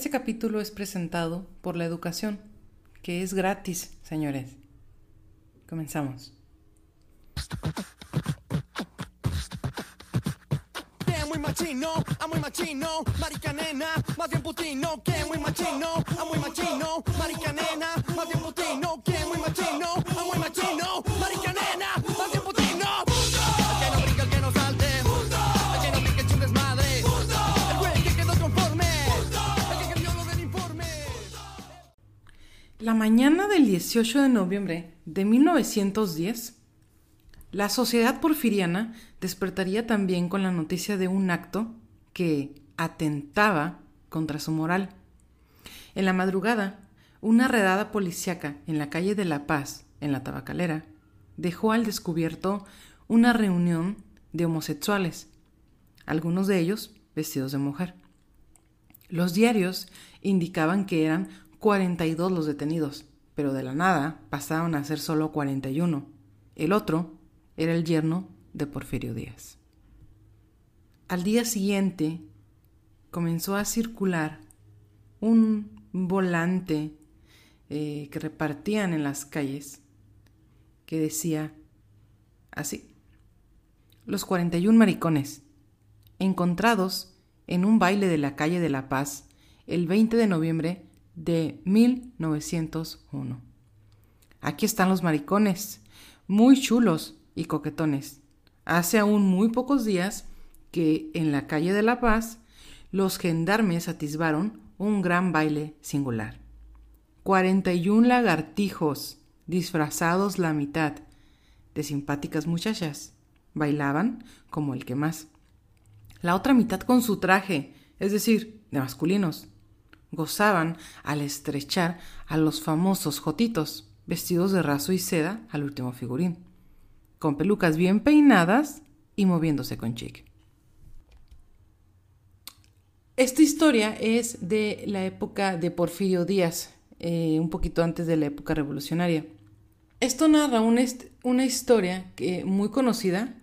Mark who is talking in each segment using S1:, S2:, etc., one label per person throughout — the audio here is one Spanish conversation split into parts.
S1: Este capítulo es presentado por la educación, que es gratis, señores. Comenzamos. La mañana del 18 de noviembre de 1910, la sociedad porfiriana despertaría también con la noticia de un acto que atentaba contra su moral. En la madrugada, una redada policíaca en la calle de La Paz, en la tabacalera, dejó al descubierto una reunión de homosexuales, algunos de ellos vestidos de mujer. Los diarios indicaban que eran 42 los detenidos, pero de la nada pasaron a ser solo 41. El otro era el yerno de Porfirio Díaz. Al día siguiente comenzó a circular un volante eh, que repartían en las calles que decía así, los 41 maricones, encontrados en un baile de la calle de La Paz el 20 de noviembre de 1901. Aquí están los maricones, muy chulos y coquetones. Hace aún muy pocos días que en la calle de La Paz los gendarmes atisbaron un gran baile singular. 41 lagartijos, disfrazados la mitad, de simpáticas muchachas, bailaban como el que más. La otra mitad con su traje, es decir, de masculinos, gozaban al estrechar a los famosos jotitos, vestidos de raso y seda al último figurín, con pelucas bien peinadas y moviéndose con chic. Esta historia es de la época de Porfirio Díaz, eh, un poquito antes de la época revolucionaria. Esto narra una, historia muy conocida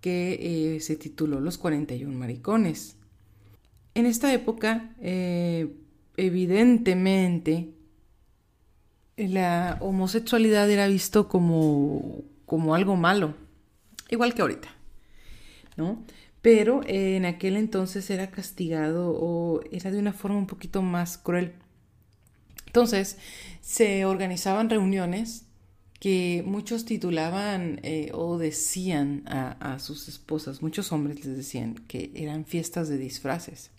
S1: que eh, se tituló Los 41 Maricones. En esta época, eh, evidentemente, la homosexualidad era visto como, como algo malo, igual que ahorita, ¿no? Pero en aquel entonces era castigado o era de una forma un poquito más cruel. Entonces, se organizaban reuniones que muchos titulaban eh, o decían a, sus esposas, muchos hombres les decían que eran fiestas de disfraces.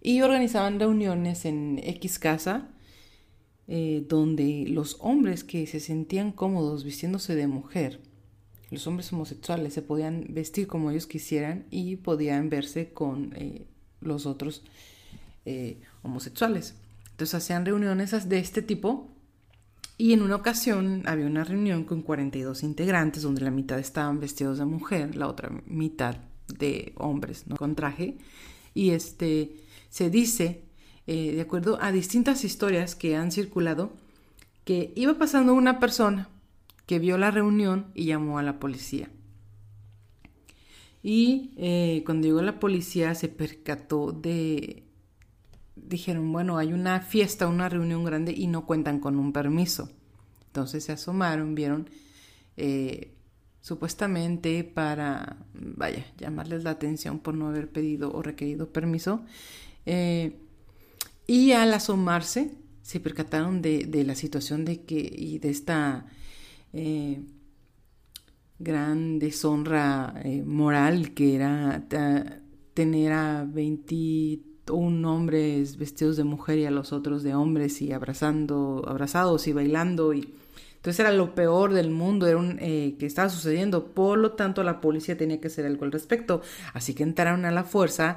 S1: Y organizaban reuniones en X casa, eh, donde los hombres que se sentían cómodos vistiéndose de mujer, los hombres homosexuales, se podían vestir como ellos quisieran y podían verse con eh, los otros eh, homosexuales. Entonces hacían reuniones de este tipo y en una ocasión había una reunión con 42 integrantes donde la mitad estaban vestidos de mujer, la otra mitad de hombres, ¿no? Con traje. Y este se dice, eh, de acuerdo a distintas historias que han circulado, que iba pasando una persona que vio la reunión y llamó a la policía. Y eh, cuando llegó la policía se percató de... Dijeron, bueno, hay una fiesta, una reunión grande y no cuentan con un permiso. Entonces se asomaron, vieron eh, supuestamente para, vaya, llamarles la atención por no haber pedido o requerido permiso. Eh, y al asomarse, se percataron de, de, la situación de que, y de esta eh, gran deshonra eh, moral que era tener a 21 hombres vestidos de mujer y a los otros de hombres y abrazando, abrazados y bailando y entonces era lo peor del mundo, era un, que estaba sucediendo. Por lo tanto, la policía tenía que hacer algo al respecto. Así que entraron a la fuerza,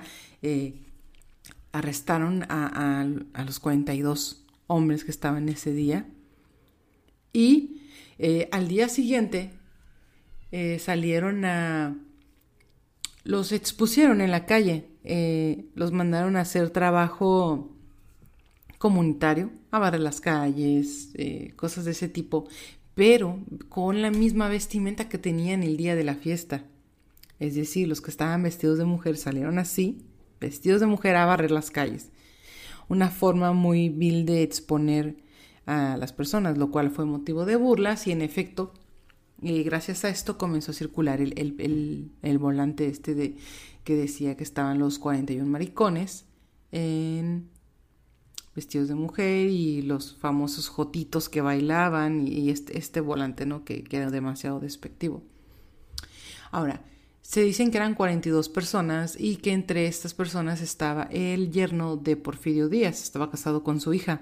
S1: arrestaron a, a, a, los 42 hombres que estaban ese día. Y eh, al día siguiente eh, salieron a... Los expusieron en la calle, eh, los mandaron a hacer trabajo comunitario, a barrer las calles, cosas de ese tipo, pero con la misma vestimenta que tenían el día de la fiesta. Es decir, los que estaban vestidos de mujer salieron así, vestidos de mujer a barrer las calles. una forma muy vil de exponer a las personas, lo cual fue motivo de burlas y en efecto, eh, gracias a esto comenzó a circular el, volante este de, que decía que estaban los 41 maricones en vestidos de mujer y los famosos jotitos que bailaban y, este, este, volante, ¿no? Que, que, era demasiado despectivo. Ahora, se dicen que eran 42 personas y que entre estas personas estaba el yerno de Porfirio Díaz, estaba casado con su hija.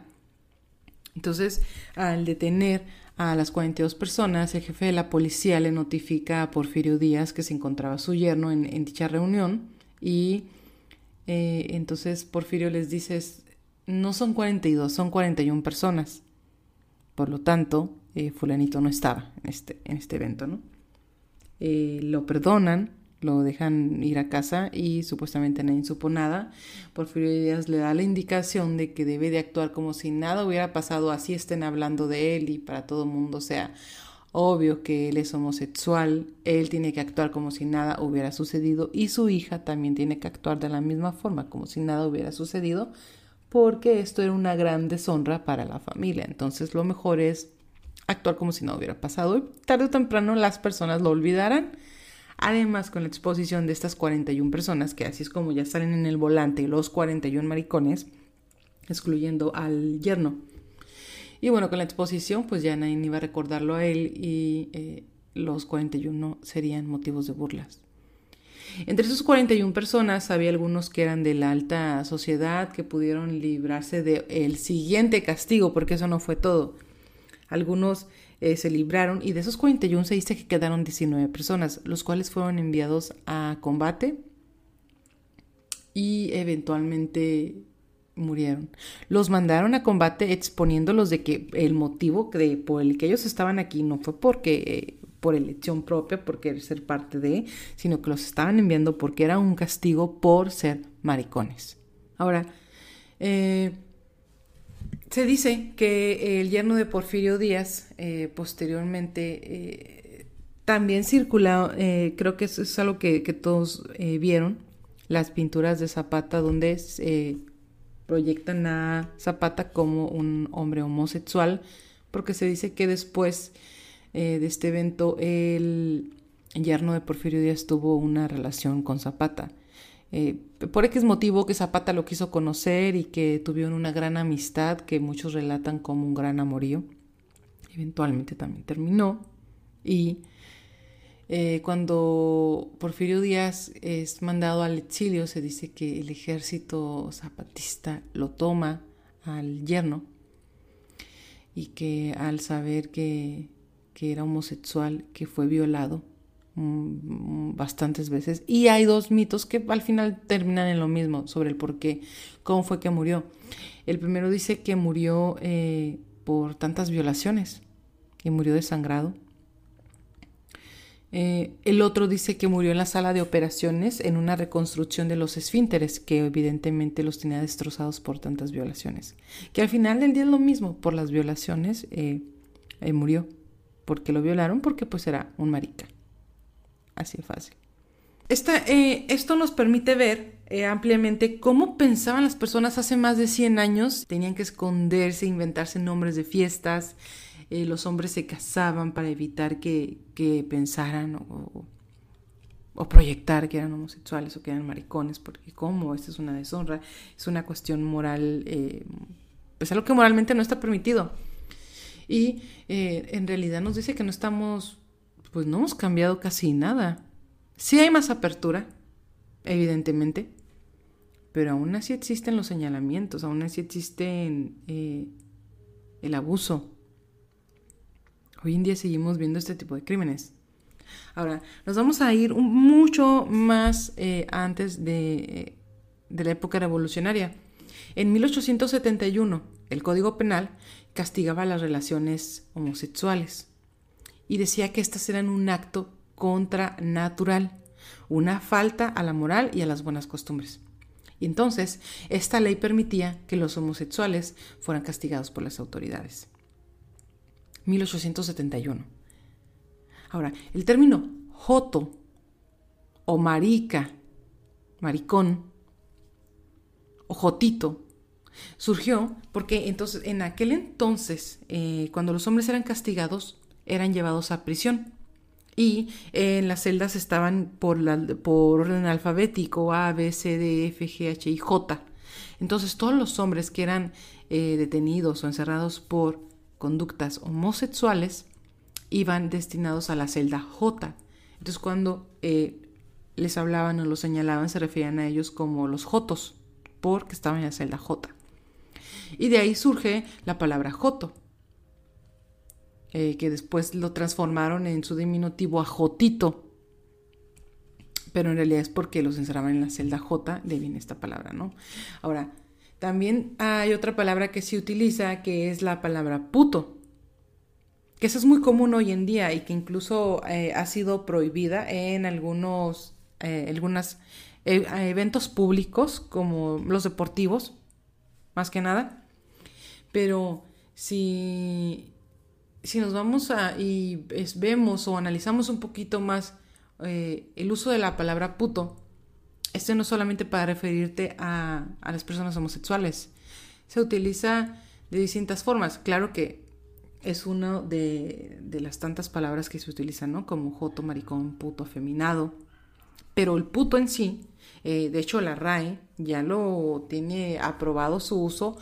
S1: Entonces, al detener a las 42 personas, el jefe de la policía le notifica a Porfirio Díaz que se encontraba su yerno en, dicha reunión y eh, entonces Porfirio les dice, no son 42, son 41 personas. Por lo tanto, eh, fulanito no estaba en este, en este evento, ¿no? Eh, lo perdonan lo dejan ir a casa y supuestamente nadie supo nada. Porfirio Díaz le da la indicación de que debe de actuar como si nada hubiera pasado, así estén hablando de él y para todo el mundo sea obvio que él es homosexual, él tiene que actuar como si nada hubiera sucedido y su hija también tiene que actuar de la misma forma, como si nada hubiera sucedido, porque esto era una gran deshonra para la familia. Entonces lo mejor es actuar como si no hubiera pasado y tarde o temprano las personas lo olvidarán Además, con la exposición de estas 41 personas, que así es como ya salen en el volante los 41 maricones, excluyendo al yerno. Y bueno, con la exposición, pues ya nadie iba a recordarlo a él y eh, los 41 serían motivos de burlas. Entre esos 41 personas había algunos que eran de la alta sociedad que pudieron librarse del siguiente castigo, porque eso no fue todo. Algunos eh, se libraron y de esos 41 se dice que quedaron 19 personas, los cuales fueron enviados a combate y eventualmente murieron. Los mandaron a combate exponiéndolos de que el motivo de, por el que ellos estaban aquí no fue porque eh, por elección propia, por querer ser parte de, sino que los estaban enviando porque era un castigo por ser maricones. Ahora, eh, se dice que el yerno de Porfirio Díaz eh, posteriormente eh, también circuló, eh, creo que eso es algo que, todos vieron, las pinturas de Zapata donde se proyectan a Zapata como un hombre homosexual, porque se dice que después de este evento el yerno de Porfirio Díaz tuvo una relación con Zapata. Eh, por X motivo que Zapata lo quiso conocer y que tuvieron una gran amistad que muchos relatan como un gran amorío. Eventualmente también terminó y eh, cuando Porfirio Díaz es mandado al exilio se dice que el ejército zapatista lo toma al yerno y que al saber que, que era homosexual, que fue violado, bastantes veces. Y hay dos mitos que al final terminan en lo mismo sobre el por qué, cómo fue que murió. El primero dice que murió eh, por tantas violaciones y murió desangrado. Eh, el otro dice que murió en la sala de operaciones en una reconstrucción de los esfínteres, que evidentemente los tenía destrozados por tantas violaciones. Que al final del día es lo mismo, por las violaciones eh, murió. Porque lo violaron, porque pues era un marica. Así de fácil. Eh, esto nos permite ver eh, ampliamente cómo pensaban las personas hace más de 100 años. Tenían que esconderse, inventarse nombres de fiestas. Eh, los hombres se casaban para evitar que, pensaran o, proyectar que eran homosexuales o que eran maricones, porque cómo, esto es una deshonra, es una cuestión moral, pues algo que moralmente no está permitido. Y en realidad nos dice que no estamos pues no hemos cambiado casi nada. Sí hay más apertura, evidentemente, pero aún así existen los señalamientos, aún así existe eh, el abuso. Hoy en día seguimos viendo este tipo de crímenes. Ahora, nos vamos a ir mucho más eh, antes de, de la época revolucionaria. En 1871, el Código Penal castigaba las relaciones homosexuales y decía que estas eran un acto contranatural, una falta a la moral y a las buenas costumbres. Y entonces, esta ley permitía que los homosexuales fueran castigados por las autoridades. 1871. Ahora, el término joto o marica, maricón, o jotito, Surgió porque entonces, en aquel entonces, eh, cuando los hombres eran castigados, eran llevados a prisión. Y en las celdas estaban por orden alfabético A, B, C, D, F, G, H y J. Entonces todos los hombres que eran eh, detenidos o encerrados por conductas homosexuales iban destinados a la celda J. Entonces cuando eh, les hablaban o los señalaban se referían a ellos como los Jotos, porque estaban en la celda J. Y de ahí surge la palabra Joto, eh, que después lo transformaron en su diminutivo a Jotito. Pero en realidad es porque los encerraban en la celda J, de viene esta palabra, ¿no? Ahora, también hay otra palabra que se utiliza que es la palabra puto, que esa es muy común hoy en día y que incluso eh, ha sido prohibida en algunos eh, algunos eventos públicos como los deportivos, más que nada. Pero si si nos vamos a y vemos o analizamos un poquito más eh, el uso de la palabra puto, este no es solamente para referirte a, a, las personas homosexuales, se utiliza de distintas formas. Claro que es una de, de, las tantas palabras que se utilizan, ¿no? Como joto, maricón, puto, afeminado. Pero el puto en sí, eh, de hecho la RAE ya lo tiene aprobado su uso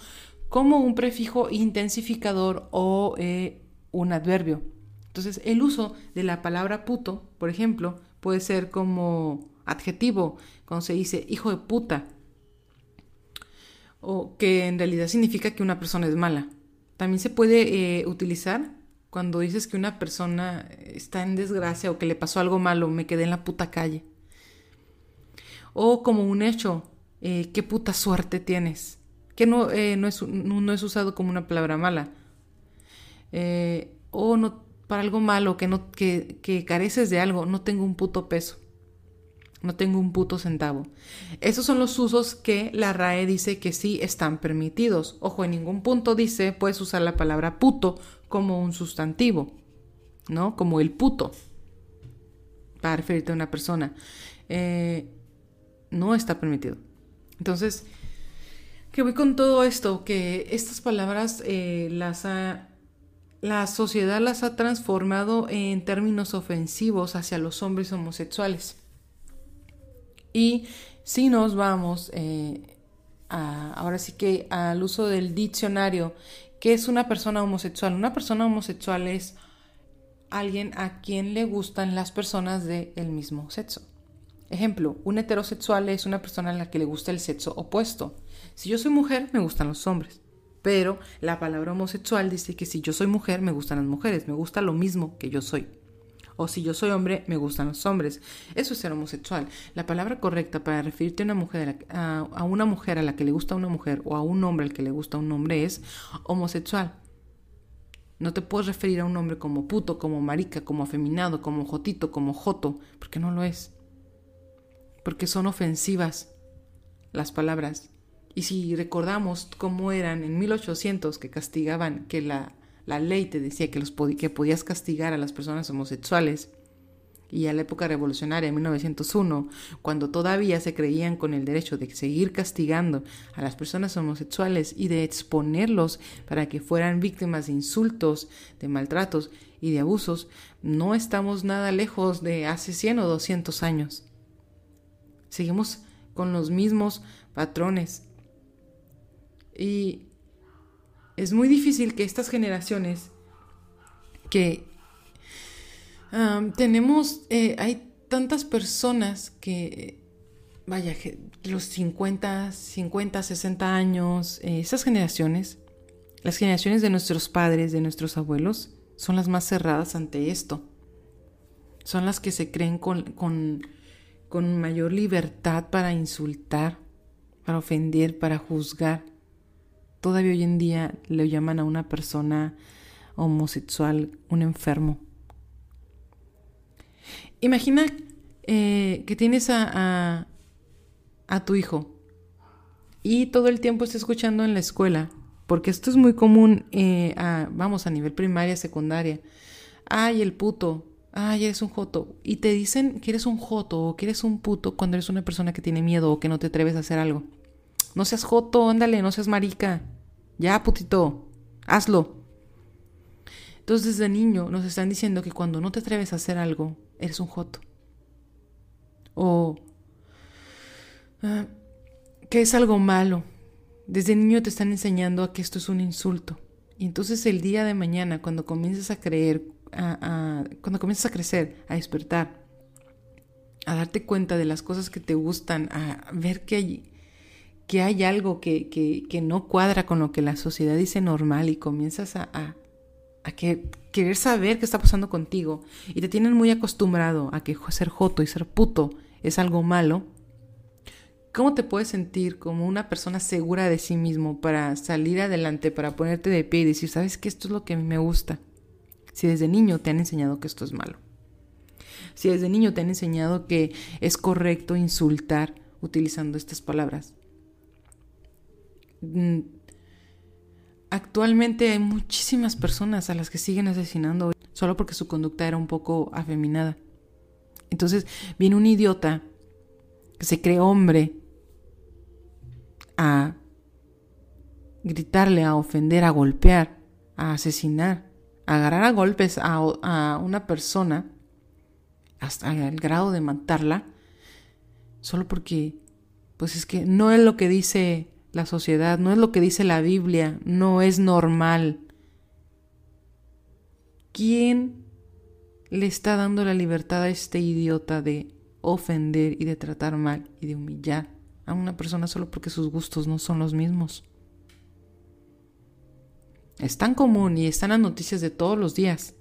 S1: como un prefijo intensificador o eh, un adverbio. Entonces, el uso de la palabra puto, por ejemplo, puede ser como adjetivo, cuando se dice hijo de puta, o que en realidad significa que una persona es mala. También se puede eh, utilizar cuando dices que una persona está en desgracia o que le pasó algo malo, me quedé en la puta calle. O como un hecho, eh, qué puta suerte tienes, que no, eh, no, es, no, es, usado como una palabra mala. Eh, o no, para algo malo, que, no, que, que careces de algo, no tengo un puto peso. No tengo un puto centavo. Esos son los usos que la RAE dice que sí están permitidos. Ojo, en ningún punto dice puedes usar la palabra puto como un sustantivo, ¿no? Como el puto, para referirte a una persona. Eh, no está permitido. Entonces, que voy con todo esto, que estas palabras eh, las ha la sociedad las ha transformado en términos ofensivos hacia los hombres homosexuales. Y si nos vamos eh, ahora sí que al uso del diccionario, ¿qué es una persona homosexual? Una persona homosexual es alguien a quien le gustan las personas del mismo sexo. Ejemplo, un heterosexual es una persona a la que le gusta el sexo opuesto. Si yo soy mujer, me gustan los hombres. Pero la palabra homosexual dice que si yo soy mujer, me gustan las mujeres, me gusta lo mismo que yo soy. O si yo soy hombre, me gustan los hombres. Eso es ser homosexual. La palabra correcta para referirte a una mujer a, una mujer a la que le gusta una mujer o a un hombre al que le gusta un hombre es homosexual. No te puedes referir a un hombre como puto, como marica, como afeminado, como jotito, como joto, porque no lo es. Porque son ofensivas las palabras. Y si recordamos cómo eran en 1800 que castigaban, que la, la ley te decía que, los que podías castigar a las personas homosexuales, y a la época revolucionaria, en 1901, cuando todavía se creían con el derecho de seguir castigando a las personas homosexuales y de exponerlos para que fueran víctimas de insultos, de maltratos y de abusos, no estamos nada lejos de hace 100 o 200 años. Seguimos con los mismos patrones y es muy difícil que estas generaciones que tenemos, eh, hay tantas personas que, vaya, los 50, 50, 60 años, eh, esas generaciones, las generaciones de nuestros padres, de nuestros abuelos, son las más cerradas ante esto. Son las que se creen con, con, con mayor libertad para insultar, para ofender, para juzgar todavía hoy en día le llaman a una persona homosexual un enfermo. Imagina eh, que tienes a, a, tu hijo y todo el tiempo está escuchando en la escuela, porque esto es muy común, eh, vamos, a nivel primaria, secundaria. Ay, el puto, ay, eres un joto. Y te dicen que eres un joto o que eres un puto cuando eres una persona que tiene miedo o que no te atreves a hacer algo. No seas joto, ándale, no seas marica. Ya, putito, hazlo. Entonces desde niño nos están diciendo que cuando no te atreves a hacer algo, eres un joto. O ah, que es algo malo. Desde niño te están enseñando a que esto es un insulto. Y entonces el día de mañana, cuando comienzas a creer, cuando comienzas a crecer, a despertar, a darte cuenta de las cosas que te gustan, a ver que hay, que hay algo que, que, no cuadra con lo que la sociedad dice normal y comienzas a, a, a que, querer saber qué está pasando contigo y te tienen muy acostumbrado a que ser joto y ser puto es algo malo, ¿cómo te puedes sentir como una persona segura de sí mismo para salir adelante, para ponerte de pie y decir, sabes que esto es lo que a mí me gusta? Si desde niño te han enseñado que esto es malo. Si desde niño te han enseñado que es correcto insultar utilizando estas palabras. Mm, actualmente hay muchísimas personas a las que siguen asesinando solo porque su conducta era un poco afeminada. Entonces viene un idiota que se cree hombre a gritarle, a ofender, a golpear, a asesinar, a agarrar a golpes a, a una persona hasta el grado de matarla, solo porque, pues es que no es lo que dice la sociedad, no es lo que dice la Biblia, no es normal. ¿Quién le está dando la libertad a este idiota de ofender y de tratar mal y de humillar a una persona solo porque sus gustos no son los mismos? Es tan común y están las noticias de todos los días.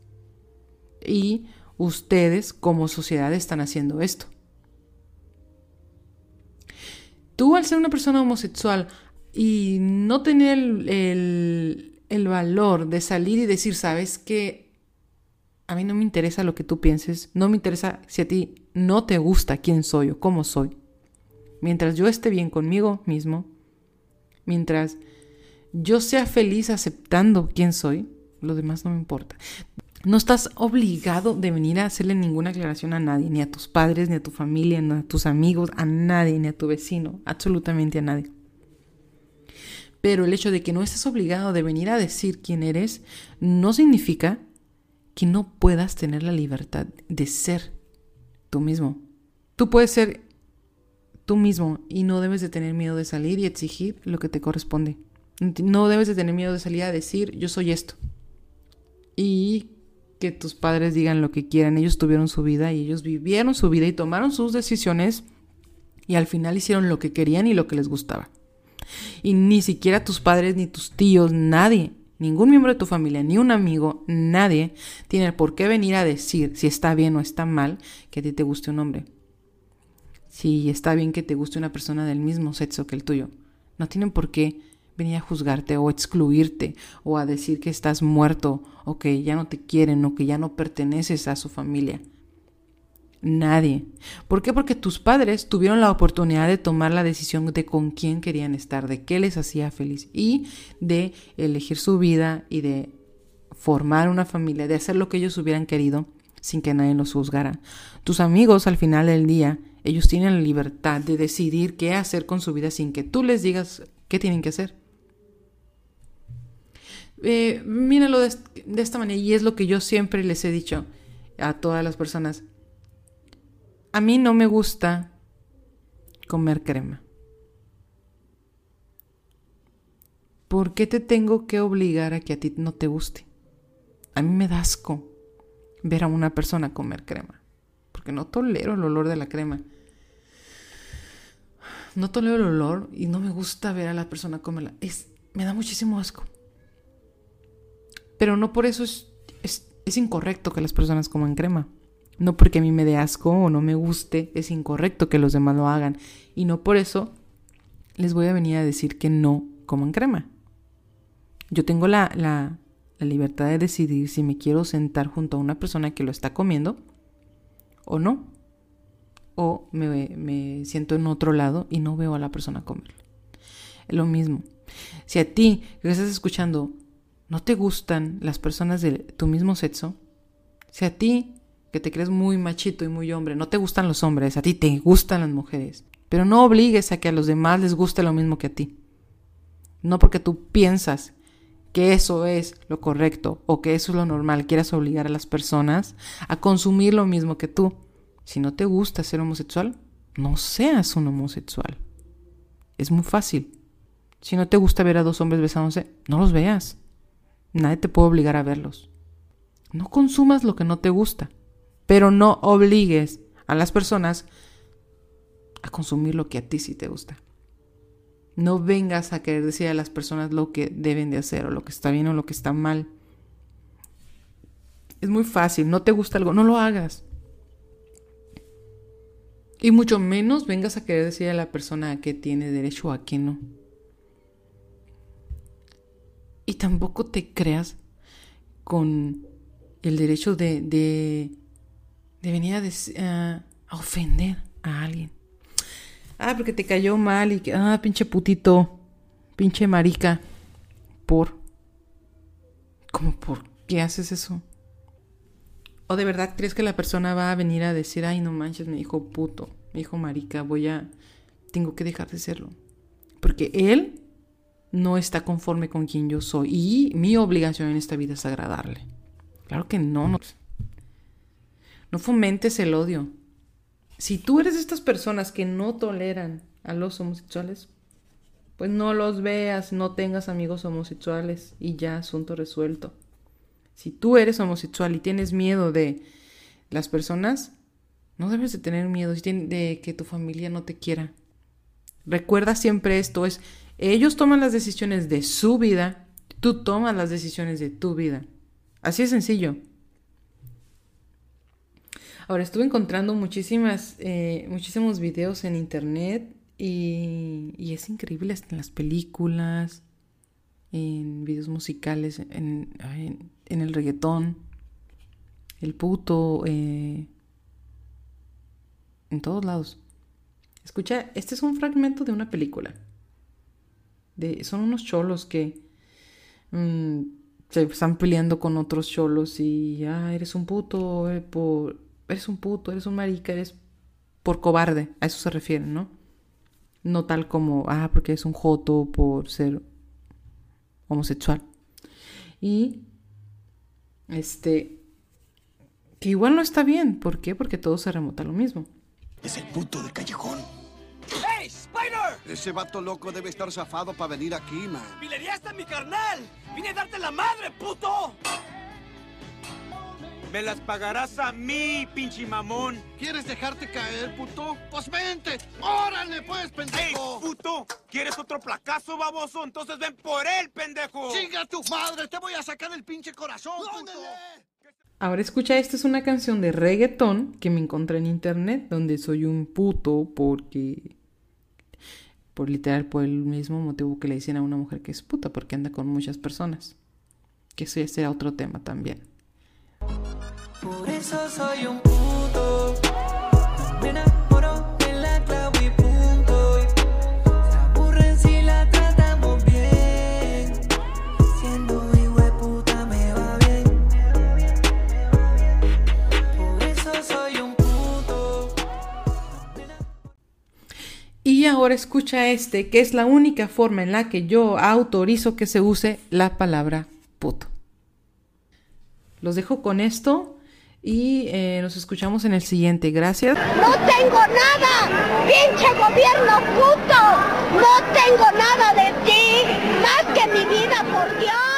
S1: Y ustedes como sociedad están haciendo esto. Tú al ser una persona homosexual y no tener el, valor de salir y decir, sabes que a mí no me interesa lo que tú pienses, no me interesa si a ti no te gusta quién soy o cómo soy. Mientras yo esté bien conmigo mismo, mientras yo sea feliz aceptando quién soy, lo demás no me importa. No estás obligado de venir a hacerle ninguna aclaración a nadie, ni a tus padres, ni a tu familia, ni a tus amigos, a nadie, ni a tu vecino, absolutamente a nadie. Pero el hecho de que no estés obligado de venir a decir quién eres no significa que no puedas tener la libertad de ser tú mismo. Tú puedes ser tú mismo y no debes de tener miedo de salir y exigir lo que te corresponde. No debes de tener miedo de salir a decir yo soy esto. Y que tus padres digan lo que quieran. Ellos tuvieron su vida y ellos vivieron su vida y tomaron sus decisiones y al final hicieron lo que querían y lo que les gustaba. Y ni siquiera tus padres, ni tus tíos, nadie, ningún miembro de tu familia, ni un amigo, nadie tiene por qué venir a decir si está bien o está mal que a ti te guste un hombre. Si está bien que te guste una persona del mismo sexo que el tuyo. No tienen por qué venir a juzgarte o excluirte o a decir que estás muerto o que ya no te quieren o que ya no perteneces a su familia. Nadie. ¿Por qué? Porque tus padres tuvieron la oportunidad de tomar la decisión de con quién querían estar, de qué les hacía feliz y de elegir su vida y de formar una familia, de hacer lo que ellos hubieran querido sin que nadie los juzgara. Tus amigos al final del día, ellos tienen la libertad de decidir qué hacer con su vida sin que tú les digas qué tienen que hacer. Eh, míralo de, esta manera y es lo que yo siempre les he dicho a todas las personas. A mí no me gusta comer crema. ¿Por qué te tengo que obligar a que a ti no te guste? A mí me da asco ver a una persona comer crema, porque no tolero el olor de la crema. No tolero el olor y no me gusta ver a la persona comerla. Es, me da muchísimo asco. Pero no por eso es, es, incorrecto que las personas coman crema. No porque a mí me dé asco o no me guste, es incorrecto que los demás lo hagan. Y no por eso les voy a venir a decir que no coman crema. Yo tengo la, la, la, libertad de decidir si me quiero sentar junto a una persona que lo está comiendo o no. O me, me siento en otro lado y no veo a la persona comerlo. Es lo mismo. Si a ti que estás escuchando no te gustan las personas de tu mismo sexo, si a ti, que te crees muy machito y muy hombre, no te gustan los hombres, a ti te gustan las mujeres, Pero no obligues a que a los demás les guste lo mismo que a ti. No porque tú piensas que eso es lo correcto o que eso es lo normal, quieras obligar a las personas a consumir lo mismo que tú. Si no te gusta ser homosexual, no seas un homosexual. Es muy fácil. Si no te gusta ver a dos hombres besándose, no los veas. Nadie te puede obligar a verlos. No consumas lo que no te gusta, pero no obligues a las personas a consumir lo que a ti sí te gusta. No vengas a querer decir a las personas lo que deben de hacer o lo que está bien o lo que está mal. Es muy fácil, no te gusta algo, no lo hagas. Y mucho menos vengas a querer decir a la persona a qué tiene derecho o a qué no. Y tampoco te creas con el derecho de, de, venir a, a ofender a alguien. Ah, porque te cayó mal y que, ah, pinche putito, pinche marica. Por. ¿Cómo por qué haces eso? ¿O de verdad crees que la persona va a venir a decir, ay, no manches, me dijo puto, me dijo marica, voy a. Tengo que dejar de serlo? Porque él no está conforme con quien yo soy y mi obligación en esta vida es agradarle. Claro que no, no. Fomentes el odio. Si tú eres de estas personas que no toleran a los homosexuales, pues no los veas, no tengas amigos homosexuales y ya, asunto resuelto. Si tú eres homosexual y tienes miedo de las personas, no debes de tener miedo de que tu familia no te quiera. Recuerda siempre esto, es ellos toman las decisiones de su vida, tú tomas las decisiones de tu vida. Así es sencillo. Ahora estuve encontrando muchísimas, eh, muchísimos videos en internet y, es increíble en las películas, en videos musicales, en, el reggaetón, el puto, eh, en todos lados. Escucha, este es un fragmento de una película. De, son unos cholos que mm, se están peleando con otros cholos y, ah, eres un puto eh, por eres un puto, eres un marica, eres por cobarde, a eso se refieren, ¿no? No tal como, ah, porque es un joto por ser homosexual. Y, este, que igual no está bien, ¿por qué? Porque todo se remota a lo mismo.
S2: Es el puto de callejón.
S3: ¡Hey, Spider!
S2: Ese vato loco debe estar zafado para venir aquí, man.
S3: ¡Pilerías mi carnal! ¡Vine a darte la madre, puto! Me las pagarás a mí, pinche mamón.
S2: ¿Quieres dejarte caer, puto? Pues vente. ¡Órale, pues, pendejo!
S3: ¡Ey, puto! ¿Quieres otro placazo, baboso? Entonces ven por él, pendejo.
S2: ¡Chinga tu madre! ¡Te voy a sacar el pinche corazón, puto!
S1: Ahora escucha, esta es una canción de reggaetón que me encontré en internet, donde soy un puto porque... Por literal, por el mismo motivo que le dicen a una mujer que es puta, porque anda con muchas personas. Que ese será otro tema también. Por eso soy un Y ahora escucha este, que es la única forma en la que yo autorizo que se use la palabra puto. Los dejo con esto y eh, nos escuchamos en el siguiente. Gracias.
S4: No tengo nada, pinche gobierno puto. No tengo nada de ti, más que mi vida, por Dios.